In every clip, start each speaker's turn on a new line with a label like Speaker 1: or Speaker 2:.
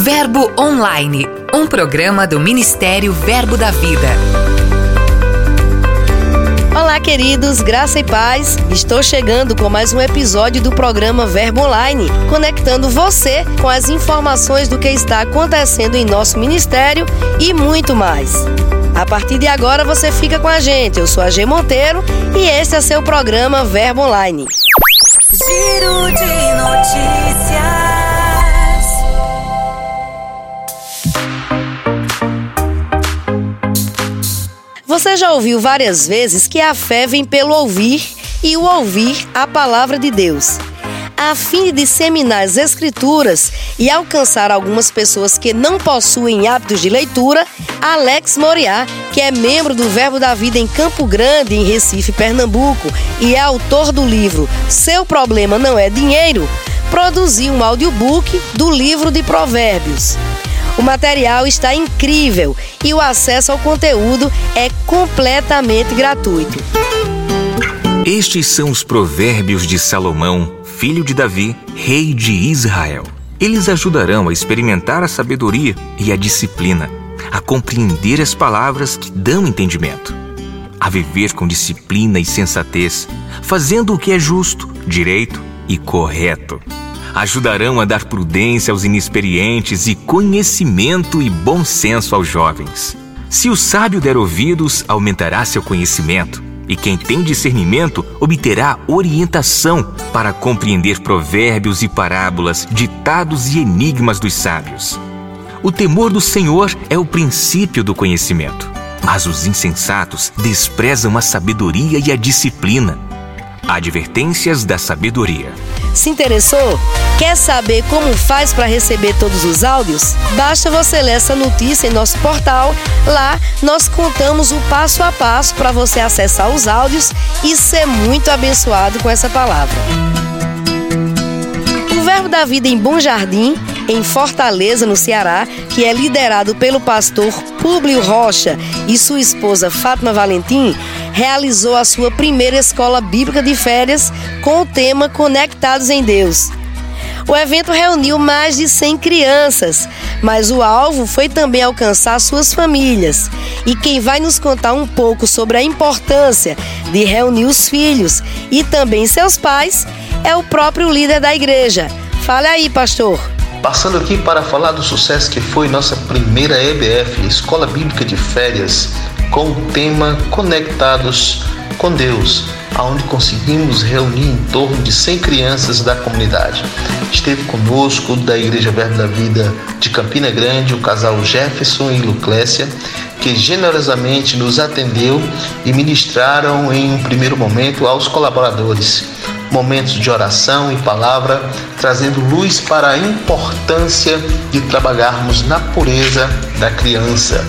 Speaker 1: Verbo Online, um programa do Ministério Verbo da Vida.
Speaker 2: Olá, queridos, graça e paz. Estou chegando com mais um episódio do programa Verbo Online, conectando você com as informações do que está acontecendo em nosso ministério e muito mais. A partir de agora você fica com a gente. Eu sou a G Monteiro e este é seu programa Verbo Online.
Speaker 1: Giro de notícias.
Speaker 2: Você já ouviu várias vezes que a fé vem pelo ouvir e o ouvir a palavra de Deus. A fim de disseminar as Escrituras e alcançar algumas pessoas que não possuem hábitos de leitura, Alex Moriá, que é membro do Verbo da Vida em Campo Grande, em Recife, Pernambuco, e é autor do livro Seu Problema Não É Dinheiro, produziu um audiobook do livro de Provérbios. O material está incrível e o acesso ao conteúdo é completamente gratuito.
Speaker 3: Estes são os provérbios de Salomão, filho de Davi, rei de Israel. Eles ajudarão a experimentar a sabedoria e a disciplina, a compreender as palavras que dão entendimento, a viver com disciplina e sensatez, fazendo o que é justo, direito e correto ajudarão a dar prudência aos inexperientes e conhecimento e bom senso aos jovens. Se o sábio der ouvidos, aumentará seu conhecimento, e quem tem discernimento obterá orientação para compreender provérbios e parábolas, ditados e enigmas dos sábios. O temor do Senhor é o princípio do conhecimento, mas os insensatos desprezam a sabedoria e a disciplina. Advertências da sabedoria.
Speaker 2: Se interessou? Quer saber como faz para receber todos os áudios? Basta você ler essa notícia em nosso portal. Lá nós contamos o passo a passo para você acessar os áudios e ser muito abençoado com essa palavra. O Verbo da Vida em Bom Jardim, em Fortaleza, no Ceará, que é liderado pelo pastor Públio Rocha e sua esposa Fátima Valentim, realizou a sua primeira escola bíblica de férias com o tema Conectados em Deus. O evento reuniu mais de 100 crianças, mas o alvo foi também alcançar suas famílias. E quem vai nos contar um pouco sobre a importância de reunir os filhos e também seus pais é o próprio líder da igreja. Fale aí, pastor.
Speaker 4: Passando aqui para falar do sucesso que foi nossa primeira EBF, Escola Bíblica de Férias, com o tema Conectados com Deus, aonde conseguimos reunir em torno de 100 crianças da comunidade. Esteve conosco da Igreja Verbo da Vida de Campina Grande o casal Jefferson e Luclécia, que generosamente nos atendeu e ministraram em um primeiro momento aos colaboradores. Momentos de oração e palavra, trazendo luz para a importância de trabalharmos na pureza da criança.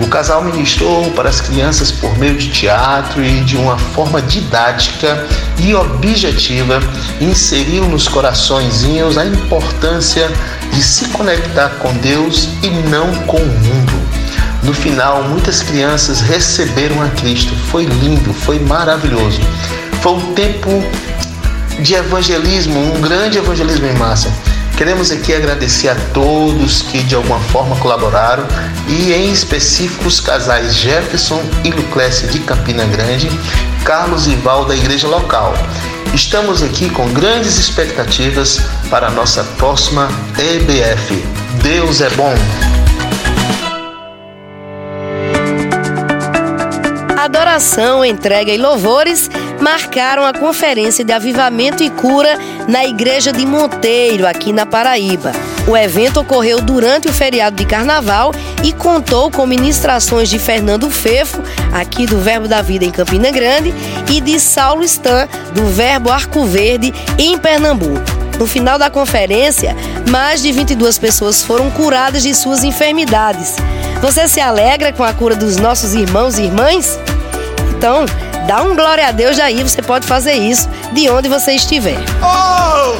Speaker 4: O casal ministrou para as crianças por meio de teatro e de uma forma didática e objetiva, inseriu nos coraçõezinhos a importância de se conectar com Deus e não com o mundo. No final, muitas crianças receberam a Cristo. Foi lindo, foi maravilhoso. Foi um tempo de evangelismo, um grande evangelismo em massa. Queremos aqui agradecer a todos que de alguma forma colaboraram e em específico os casais Jefferson e Lucrécia de Campina Grande, Carlos e Val da igreja local. Estamos aqui com grandes expectativas para a nossa próxima EBF. Deus é bom!
Speaker 2: Adoração, entrega e louvores marcaram a conferência de avivamento e cura na igreja de Monteiro, aqui na Paraíba. O evento ocorreu durante o feriado de carnaval e contou com ministrações de Fernando Fefo, aqui do Verbo da Vida em Campina Grande, e de Saulo Stan, do Verbo Arco Verde, em Pernambuco. No final da conferência, mais de 22 pessoas foram curadas de suas enfermidades. Você se alegra com a cura dos nossos irmãos e irmãs? Então, Dá um glória a Deus aí, você pode fazer isso de onde você estiver.
Speaker 5: Oh!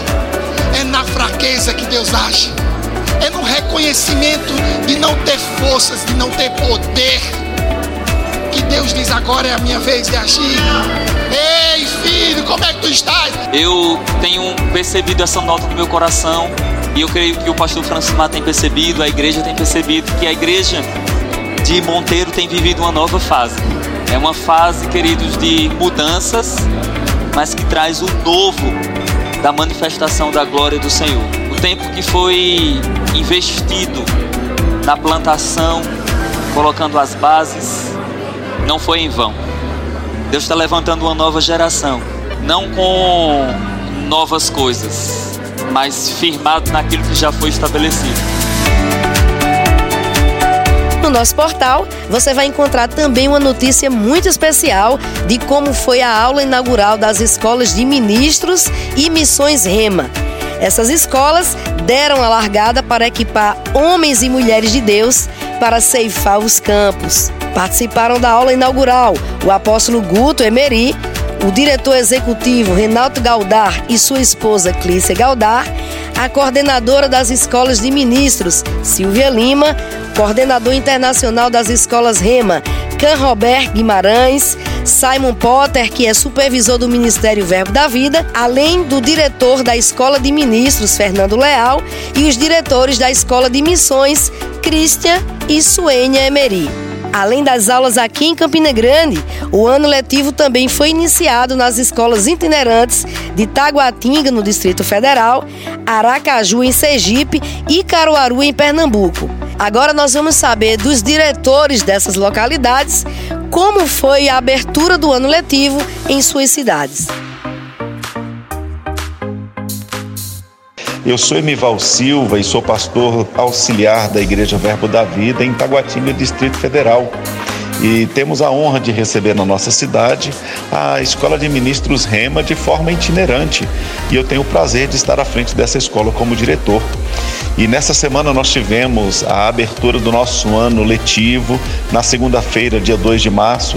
Speaker 5: É na fraqueza que Deus age. É no reconhecimento de não ter forças, de não ter poder. Que Deus diz agora é a minha vez de agir. Ei, filho, como é que tu estás?
Speaker 6: Eu tenho percebido essa nota no meu coração E eu creio que o pastor Francisco tem percebido, a igreja tem percebido que a igreja de Monteiro tem vivido uma nova fase. É uma fase, queridos, de mudanças, mas que traz o novo da manifestação da glória do Senhor. O tempo que foi investido na plantação, colocando as bases, não foi em vão. Deus está levantando uma nova geração, não com novas coisas, mas firmado naquilo que já foi estabelecido.
Speaker 2: No nosso portal, você vai encontrar também uma notícia muito especial de como foi a aula inaugural das escolas de ministros e missões Rema. Essas escolas deram a largada para equipar homens e mulheres de Deus para ceifar os campos. Participaram da aula inaugural o apóstolo Guto Emery, o diretor executivo Renato Galdar e sua esposa Clícia Galdar, a coordenadora das escolas de ministros Silvia Lima, coordenador internacional das escolas Rema Can Robert Guimarães, Simon Potter, que é supervisor do Ministério Verbo da Vida, além do diretor da Escola de Ministros, Fernando Leal, e os diretores da Escola de Missões, Christian e Suênia Emery. Além das aulas aqui em Campina Grande, o ano letivo também foi iniciado nas escolas itinerantes de Taguatinga, no Distrito Federal, Aracaju, em Sergipe e Caruaru, em Pernambuco. Agora nós vamos saber dos diretores dessas localidades como foi a abertura do ano letivo em suas cidades.
Speaker 7: Eu sou Emival Silva e sou pastor auxiliar da Igreja Verbo da Vida em Taguatinga, Distrito Federal. E temos a honra de receber na nossa cidade a Escola de Ministros Rema de forma itinerante. E eu tenho o prazer de estar à frente dessa escola como diretor. E nessa semana nós tivemos a abertura do nosso ano letivo na segunda-feira, dia 2 de março,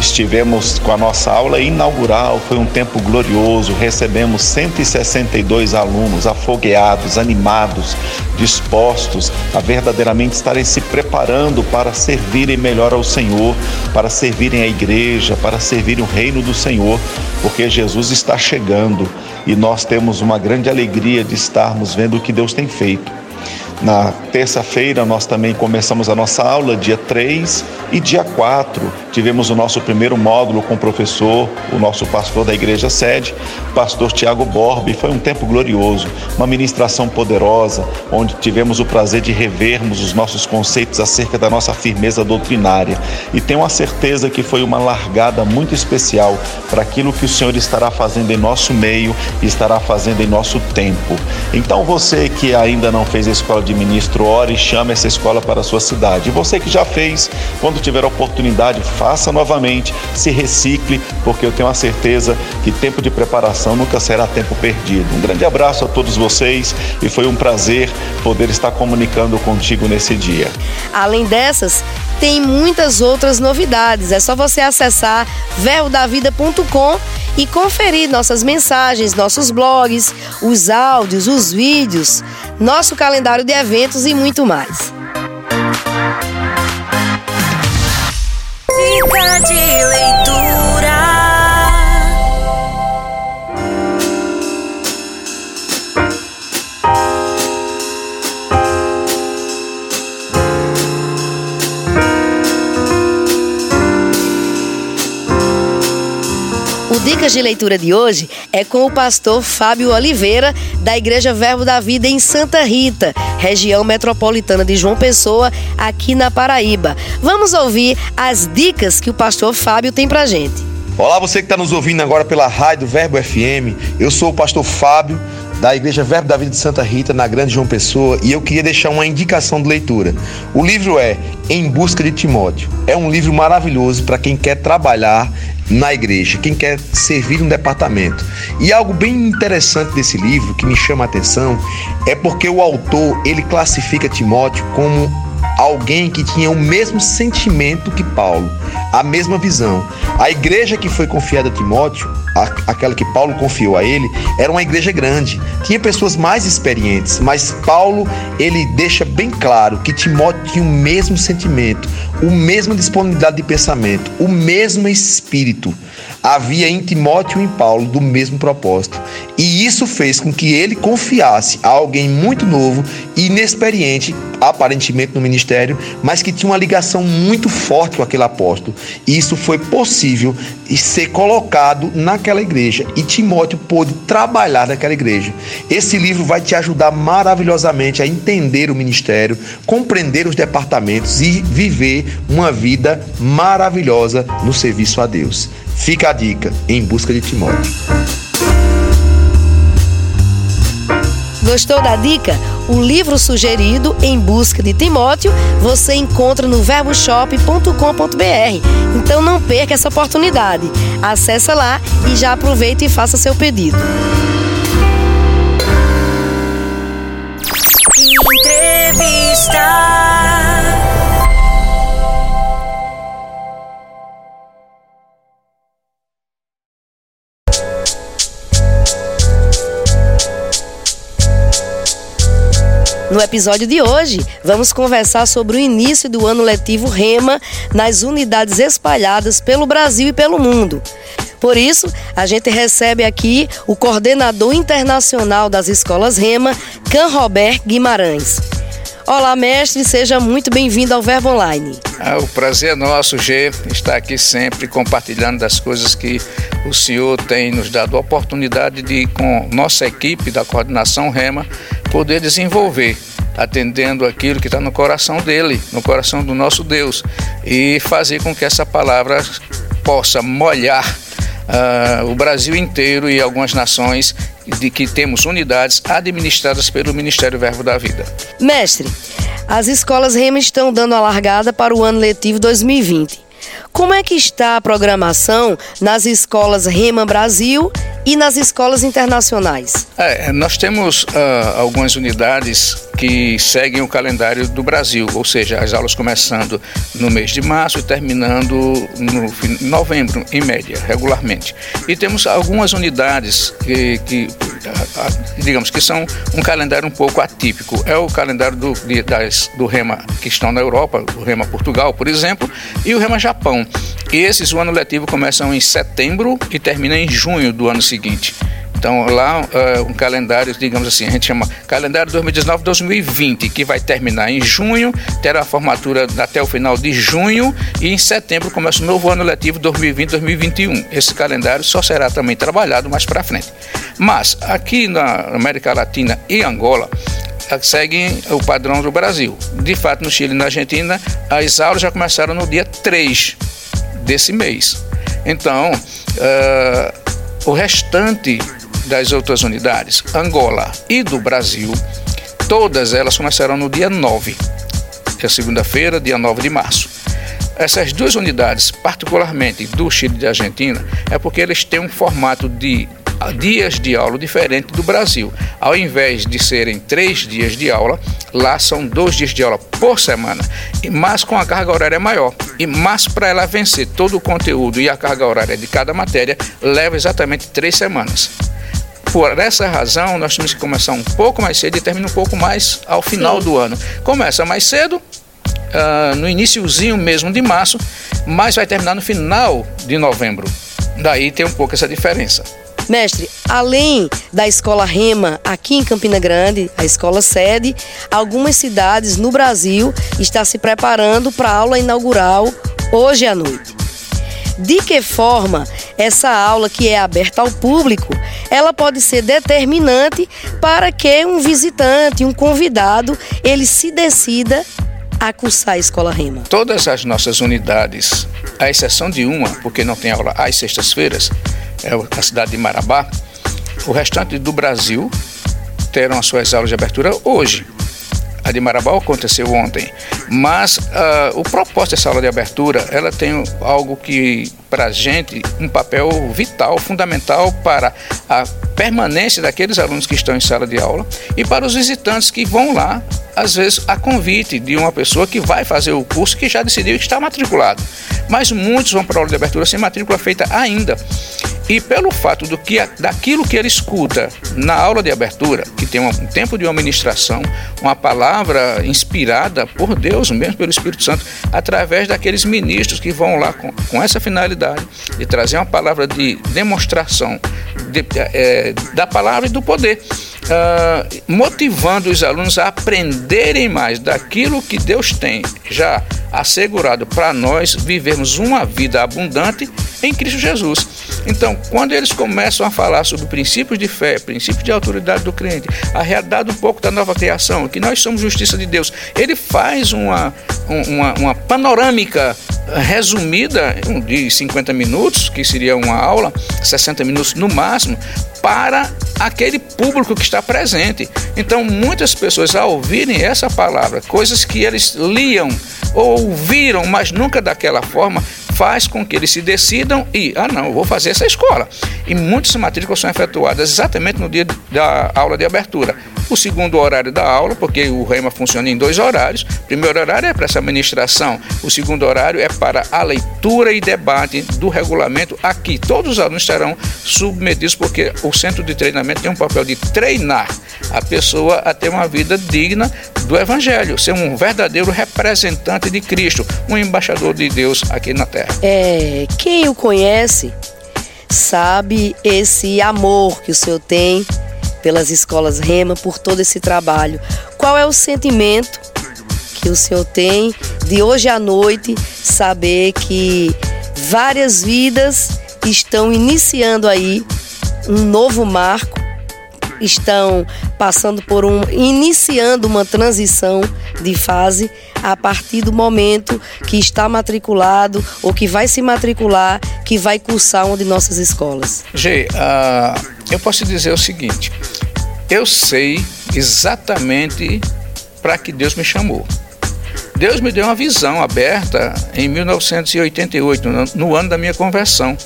Speaker 7: Estivemos com a nossa aula inaugural, foi um tempo glorioso. Recebemos 162 alunos afogueados, animados, dispostos a verdadeiramente estarem se preparando para servirem melhor ao Senhor, para servirem a igreja, para servirem o reino do Senhor, porque Jesus está chegando e nós temos uma grande alegria de estarmos vendo o que Deus tem feito. Na terça-feira, nós também começamos a nossa aula, dia 3 e dia 4. Tivemos o nosso primeiro módulo com o professor, o nosso pastor da igreja sede, pastor Tiago Borbi. Foi um tempo glorioso, uma ministração poderosa, onde tivemos o prazer de revermos os nossos conceitos acerca da nossa firmeza doutrinária. E tenho a certeza que foi uma largada muito especial para aquilo que o Senhor estará fazendo em nosso meio e estará fazendo em nosso tempo. Então, você que ainda não fez a escola de ministro, ore e chame essa escola para a sua cidade. E você que já fez, quando tiver oportunidade, faça novamente, se recicle, porque eu tenho a certeza que tempo de preparação nunca será tempo perdido. Um grande abraço a todos vocês e foi um prazer poder estar comunicando contigo nesse dia.
Speaker 2: Além dessas, tem muitas outras novidades. É só você acessar verbodavida.com e conferir nossas mensagens, nossos blogs, os áudios, os vídeos, nosso calendário de eventos e muito mais.
Speaker 1: Dica de leitura.
Speaker 2: Dicas de Leitura de hoje é com o pastor Fábio Oliveira, da Igreja Verbo da Vida em Santa Rita, região metropolitana de João Pessoa, aqui na Paraíba. Vamos ouvir as dicas que o pastor Fábio tem pra gente.
Speaker 8: Olá, você que está nos ouvindo agora pela rádio Verbo FM. Eu sou o pastor Fábio, da Igreja Verbo da Vida de Santa Rita, na Grande João Pessoa, e eu queria deixar uma indicação de leitura. O livro é Em Busca de Timóteo. É um livro maravilhoso para quem quer trabalhar na igreja, quem quer servir um departamento. E algo bem interessante desse livro que me chama a atenção é porque o autor, ele classifica Timóteo como alguém que tinha o mesmo sentimento que Paulo, a mesma visão. A igreja que foi confiada a Timóteo, a, aquela que Paulo confiou a ele, era uma igreja grande. Tinha pessoas mais experientes, mas Paulo, ele deixa bem claro que Timóteo tinha o mesmo sentimento, o mesmo disponibilidade de pensamento, o mesmo espírito havia em Timóteo e em Paulo do mesmo propósito. E isso fez com que ele confiasse a alguém muito novo e inexperiente, aparentemente no ministério, mas que tinha uma ligação muito forte com aquele apóstolo. E isso foi possível ser colocado naquela igreja. E Timóteo pôde trabalhar naquela igreja. Esse livro vai te ajudar maravilhosamente a entender o ministério, compreender os departamentos e viver uma vida maravilhosa no serviço a Deus. Fica a dica: Em Busca de Timóteo.
Speaker 2: Gostou da dica? O livro sugerido Em Busca de Timóteo você encontra no verboshop.com.br. Então não perca essa oportunidade. Acesse lá e já aproveite e faça seu pedido. Episódio de hoje, vamos conversar sobre o início do ano letivo REMA nas unidades espalhadas pelo Brasil e pelo mundo. Por isso, a gente recebe aqui o coordenador internacional das escolas REMA, Can Robert Guimarães. Olá, mestre, seja muito bem-vindo ao Verbo Online.
Speaker 9: Ah, o prazer é nosso, G, estar aqui sempre compartilhando das coisas que o senhor tem nos dado a oportunidade de, com nossa equipe da coordenação REMA, poder desenvolver, atendendo aquilo que está no coração dele, no coração do nosso Deus, e fazer com que essa palavra possa molhar uh, o Brasil inteiro e algumas nações de que temos unidades administradas pelo Ministério Verbo da Vida.
Speaker 2: Mestre, as escolas REMA estão dando a largada para o ano letivo 2020. Como é que está a programação nas escolas Rema Brasil e nas escolas internacionais?
Speaker 9: É, nós temos uh, algumas unidades que seguem o calendário do Brasil, ou seja, as aulas começando no mês de março e terminando no novembro, em média, regularmente. E temos algumas unidades que, que digamos que são um calendário um pouco atípico. É o calendário do, das, do REMA que estão na Europa, o REMA Portugal, por exemplo, e o REMA Japão. E esses, o ano letivo começam em setembro e termina em junho do ano seguinte. Então, lá, uh, um calendário, digamos assim, a gente chama calendário 2019-2020, que vai terminar em junho, terá a formatura até o final de junho e em setembro começa o novo ano letivo 2020-2021. Esse calendário só será também trabalhado mais para frente. Mas, aqui na América Latina e Angola, seguem o padrão do Brasil. De fato, no Chile e na Argentina, as aulas já começaram no dia 3 desse mês. Então, uh, o restante das outras unidades, Angola e do Brasil, todas elas começarão no dia 9, que é segunda-feira, dia 9 de março. Essas duas unidades, particularmente do Chile e da Argentina, é porque eles têm um formato de dias de aula diferente do Brasil. Ao invés de serem três dias de aula, lá são dois dias de aula por semana, mas com a carga horária maior. E mas para ela vencer todo o conteúdo e a carga horária de cada matéria, leva exatamente três semanas. Por essa razão, nós temos que começar um pouco mais cedo e terminar um pouco mais ao final Sim. do ano. Começa mais cedo, uh, no iníciozinho mesmo de março, mas vai terminar no final de novembro. Daí tem um pouco essa diferença.
Speaker 2: Mestre, além da escola Rema aqui em Campina Grande, a escola sede, algumas cidades no Brasil estão se preparando para a aula inaugural hoje à noite. De que forma essa aula que é aberta ao público, ela pode ser determinante para que um visitante, um convidado, ele se decida a cursar a escola Rema?
Speaker 9: Todas as nossas unidades, à exceção de uma, porque não tem aula às sextas-feiras, é a cidade de Marabá, o restante do Brasil terão as suas aulas de abertura hoje. A de Marabá aconteceu ontem. Mas uh, o propósito dessa aula de abertura, ela tem algo que, para a gente, um papel vital, fundamental para a permanência daqueles alunos que estão em sala de aula e para os visitantes que vão lá, às vezes, a convite de uma pessoa que vai fazer o curso que já decidiu que está matriculado. Mas muitos vão para a aula de abertura sem matrícula feita ainda. E pelo fato do que, daquilo que ele escuta na aula de abertura, que tem um tempo de uma ministração, uma palavra inspirada por Deus, mesmo pelo Espírito Santo, através daqueles ministros que vão lá com, com essa finalidade de trazer uma palavra de demonstração de, é, da palavra e do poder. Uh, motivando os alunos a aprenderem mais daquilo que Deus tem já assegurado para nós vivermos uma vida abundante em Cristo Jesus. Então, quando eles começam a falar sobre princípios de fé, princípios de autoridade do crente, a realidade um pouco da nova criação, que nós somos justiça de Deus, ele faz uma, uma, uma panorâmica resumida de 50 minutos, que seria uma aula, 60 minutos no máximo, para aquele público que está presente. Então, muitas pessoas, ao ouvirem essa palavra, coisas que eles liam ou ouviram, mas nunca daquela forma, faz com que eles se decidam e, ah, não, eu vou fazer essa escola. E muitas matrículas são efetuadas exatamente no dia da aula de abertura. O segundo horário da aula, porque o REMA funciona em dois horários. O primeiro horário é para essa administração, o segundo horário é para a leitura e debate do regulamento. Aqui, todos os alunos serão submetidos, porque o centro de treinamento tem um papel de treinar a pessoa a ter uma vida digna do Evangelho, ser um verdadeiro representante de Cristo, um embaixador de Deus aqui na terra.
Speaker 2: É, quem o conhece sabe esse amor que o senhor tem pelas escolas Rema, por todo esse trabalho. Qual é o sentimento que o senhor tem de hoje à noite saber que várias vidas estão iniciando aí um novo marco estão passando por um iniciando uma transição de fase a partir do momento que está matriculado ou que vai se matricular, que vai cursar uma de nossas escolas.
Speaker 9: G, uh, eu posso dizer o seguinte: eu sei exatamente para que Deus me chamou. Deus me deu uma visão aberta em 1988, no ano da minha conversão.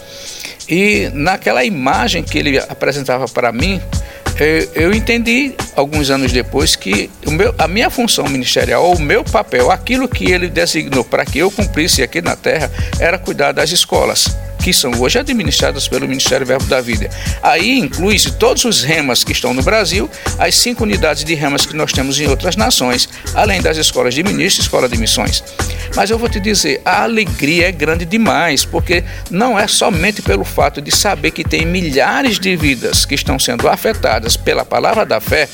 Speaker 9: E naquela imagem que ele apresentava para mim, eu, entendi alguns anos depois que meu, a minha função ministerial, o meu papel, aquilo que ele designou para que eu cumprisse aqui na terra, era cuidar das escolas que são hoje administradas pelo Ministério Verbo da Vida. Aí inclui-se todos os remas que estão no Brasil, as cinco unidades de remas que nós temos em outras nações, além das escolas de ministros e escola de missões. Mas eu vou te dizer, a alegria é grande demais, porque não é somente pelo fato de saber que tem milhares de vidas que estão sendo afetadas pela palavra da fé,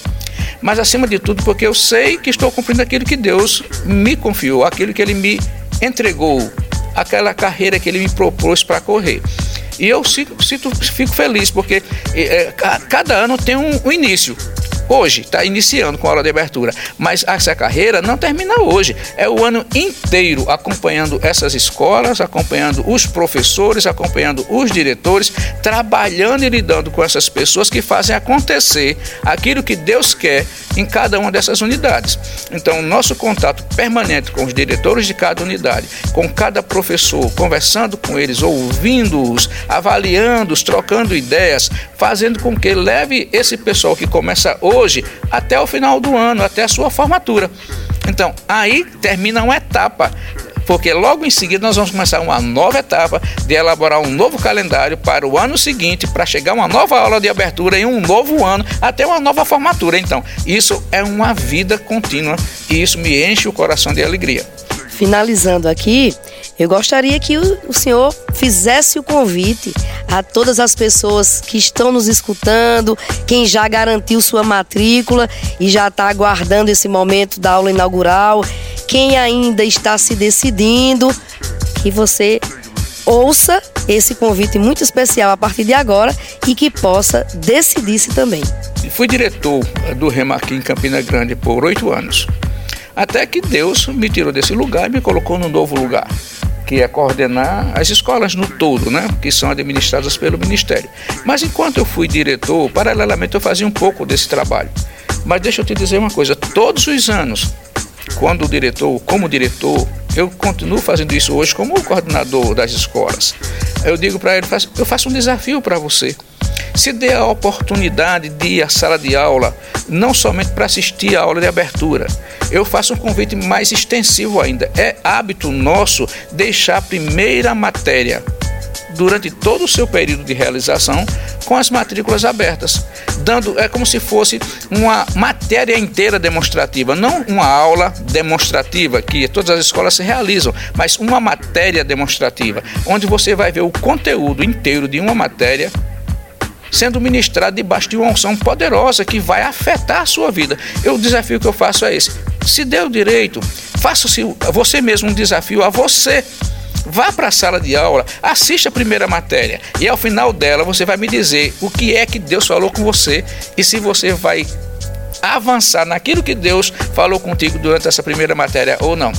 Speaker 9: mas acima de tudo porque eu sei que estou cumprindo aquilo que Deus me confiou, aquilo que Ele me entregou aquela carreira que ele me propôs para correr. E eu sinto, fico feliz, porque é, cada ano tem um, um início hoje, está iniciando com a aula de abertura, mas essa carreira não termina hoje. É o ano inteiro acompanhando essas escolas, acompanhando os professores, acompanhando os diretores, trabalhando e lidando com essas pessoas que fazem acontecer aquilo que Deus quer em cada uma dessas unidades. Então, nosso contato permanente com os diretores de cada unidade, com cada professor, conversando com eles, ouvindo-os, avaliando-os, trocando ideias, fazendo com que leve esse pessoal que começa hoje até o final do ano, até a sua formatura. Então, aí termina uma etapa porque logo em seguida nós vamos começar uma nova etapa de elaborar um novo calendário para o ano seguinte, para chegar uma nova aula de abertura em um novo ano, até uma nova formatura. Então, isso é uma vida contínua e isso me enche o coração de alegria.
Speaker 2: Finalizando aqui, eu gostaria que o senhor fizesse o convite a todas as pessoas que estão nos escutando, quem já garantiu sua matrícula e já está aguardando esse momento da aula inaugural quem ainda está se decidindo, que você ouça esse convite muito especial a partir de agora e que possa decidir-se também.
Speaker 9: Fui diretor do Remarque em Campina Grande por oito anos, até que Deus me tirou desse lugar e me colocou num novo lugar, que é coordenar as escolas no todo, né, que são administradas pelo Ministério. Mas enquanto eu fui diretor, paralelamente eu fazia um pouco desse trabalho. Mas deixa eu te dizer uma coisa, todos os anos quando o diretor, como diretor, eu continuo fazendo isso hoje como coordenador das escolas. Eu digo para ele, eu faço um desafio para você. Se dê a oportunidade de ir à sala de aula, não somente para assistir a aula de abertura. Eu faço um convite mais extensivo ainda. É hábito nosso deixar a primeira matéria durante todo o seu período de realização com as matrículas abertas, dando é como se fosse uma matéria inteira demonstrativa, não uma aula demonstrativa que todas as escolas se realizam, mas uma matéria demonstrativa, onde você vai ver o conteúdo inteiro de uma matéria sendo ministrado debaixo de uma unção poderosa que vai afetar a sua vida. Eu, o desafio que eu faço é esse: se deu direito, faça-se você mesmo um desafio a você. Vá para a sala de aula, assista a primeira matéria e ao final dela você vai me dizer o que é que Deus falou com você e se você vai avançar naquilo que Deus falou contigo durante essa primeira matéria ou não.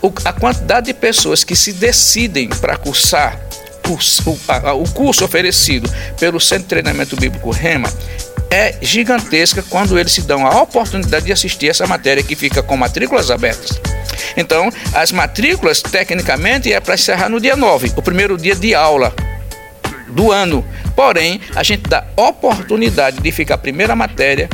Speaker 9: O, a quantidade de pessoas que se decidem para cursar curso, o, o curso oferecido pelo Centro de Treinamento Bíblico Rema é gigantesca quando eles se dão a oportunidade de assistir essa matéria que fica com matrículas abertas. Então, as matrículas, tecnicamente, é para encerrar no dia 9, o primeiro dia de aula do ano. Porém, a gente dá oportunidade de ficar a primeira matéria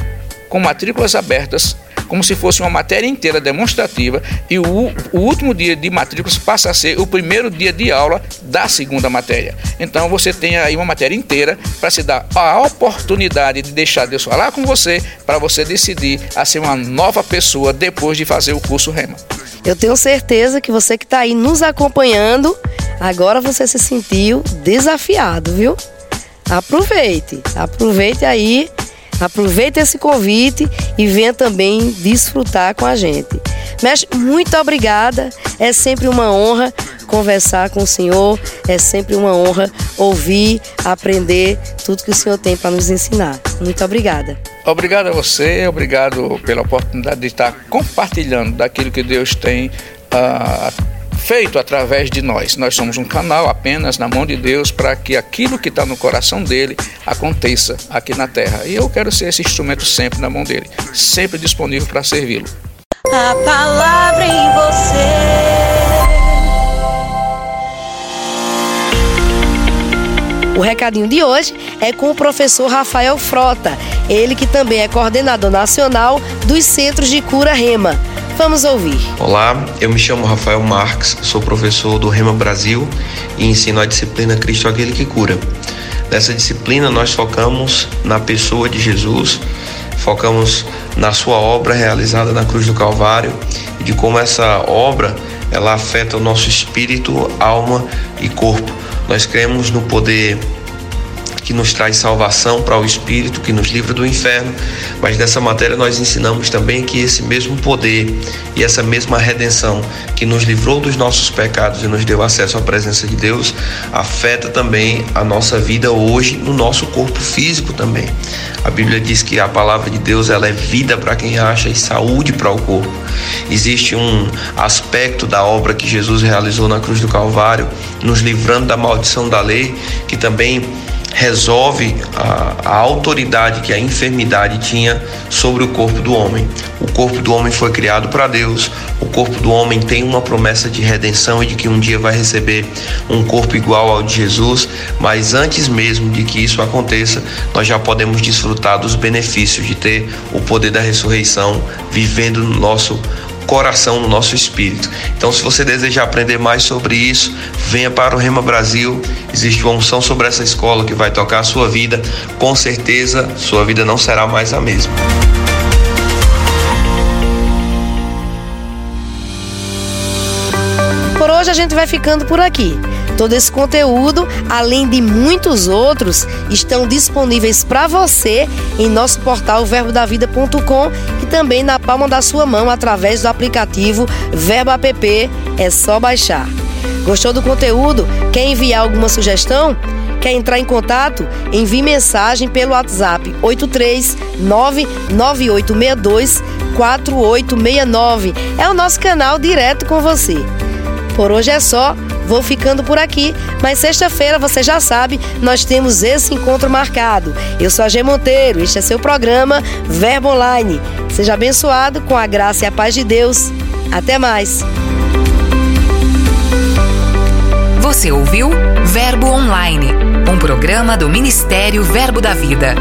Speaker 9: com matrículas abertas como se fosse uma matéria inteira demonstrativa e o, o último dia de matrículas passa a ser o primeiro dia de aula da segunda matéria. Então você tem aí uma matéria inteira para se dar a oportunidade de deixar Deus falar com você para você decidir a ser uma nova pessoa depois de fazer o curso Rema.
Speaker 2: Eu tenho certeza que você que está aí nos acompanhando, agora você se sentiu desafiado, viu? Aproveite, aproveite aí Aproveite esse convite e venha também desfrutar com a gente. Mestre, muito obrigada. É sempre uma honra conversar com o senhor, é sempre uma honra ouvir, aprender tudo que o senhor tem para nos ensinar. Muito obrigada.
Speaker 9: Obrigado a você, obrigado pela oportunidade de estar compartilhando daquilo que Deus tem uh, feito através de nós. Nós somos um canal apenas na mão de Deus para que aquilo que está no coração dele aconteça aqui na terra. E eu quero ser esse instrumento sempre na mão dele, sempre disponível para servi-lo.
Speaker 10: A palavra em você.
Speaker 2: O recadinho de hoje é com o professor Rafael Frota, ele que também é coordenador nacional dos Centros de Cura Rema. Vamos ouvir.
Speaker 11: Olá, eu me chamo Rafael Marques, sou professor do Rema Brasil e ensino a disciplina Cristo aquele que cura. Nessa disciplina nós focamos na pessoa de Jesus, focamos na sua obra realizada na cruz do Calvário e de como essa obra ela afeta o nosso espírito, alma e corpo. Nós cremos no poder que nos traz salvação para o espírito, que nos livra do inferno. Mas nessa matéria nós ensinamos também que esse mesmo poder e essa mesma redenção que nos livrou dos nossos pecados e nos deu acesso à presença de Deus afeta também a nossa vida hoje no nosso corpo físico também. A Bíblia diz que a palavra de Deus ela é vida para quem acha e saúde para o corpo. Existe um aspecto da obra que Jesus realizou na cruz do Calvário, nos livrando da maldição da lei, que também resolve a, a, autoridade que a enfermidade tinha sobre o corpo do homem. O corpo do homem foi criado para Deus, o corpo do homem tem uma promessa de redenção e de que um dia vai receber um corpo igual ao de Jesus, mas antes mesmo de que isso aconteça, nós já podemos desfrutar dos benefícios de ter o poder da ressurreição vivendo no nosso coração, no nosso espírito. Então, se você desejar aprender mais sobre isso, venha para o Rema Brasil. Existe uma unção sobre essa escola que vai tocar a sua vida. Com certeza, sua vida não será mais a mesma.
Speaker 2: Por hoje a gente vai ficando por aqui. Todo esse conteúdo, além de muitos outros, estão disponíveis para você em nosso portal verbodavida.com e também na palma da sua mão através do aplicativo Verbo App. É só baixar. Gostou do conteúdo? Quer enviar alguma sugestão? Quer entrar em contato? Envie mensagem pelo WhatsApp 8399862 4869. É o nosso canal direto com você. Por hoje é só. Vou ficando por aqui, mas sexta-feira, você já sabe, nós temos esse encontro marcado. Eu sou a G Monteiro, este é seu programa Verbo Online. Seja abençoado com a graça e a paz de Deus. Até mais.
Speaker 1: Você ouviu Verbo Online, um programa do Ministério Verbo da Vida.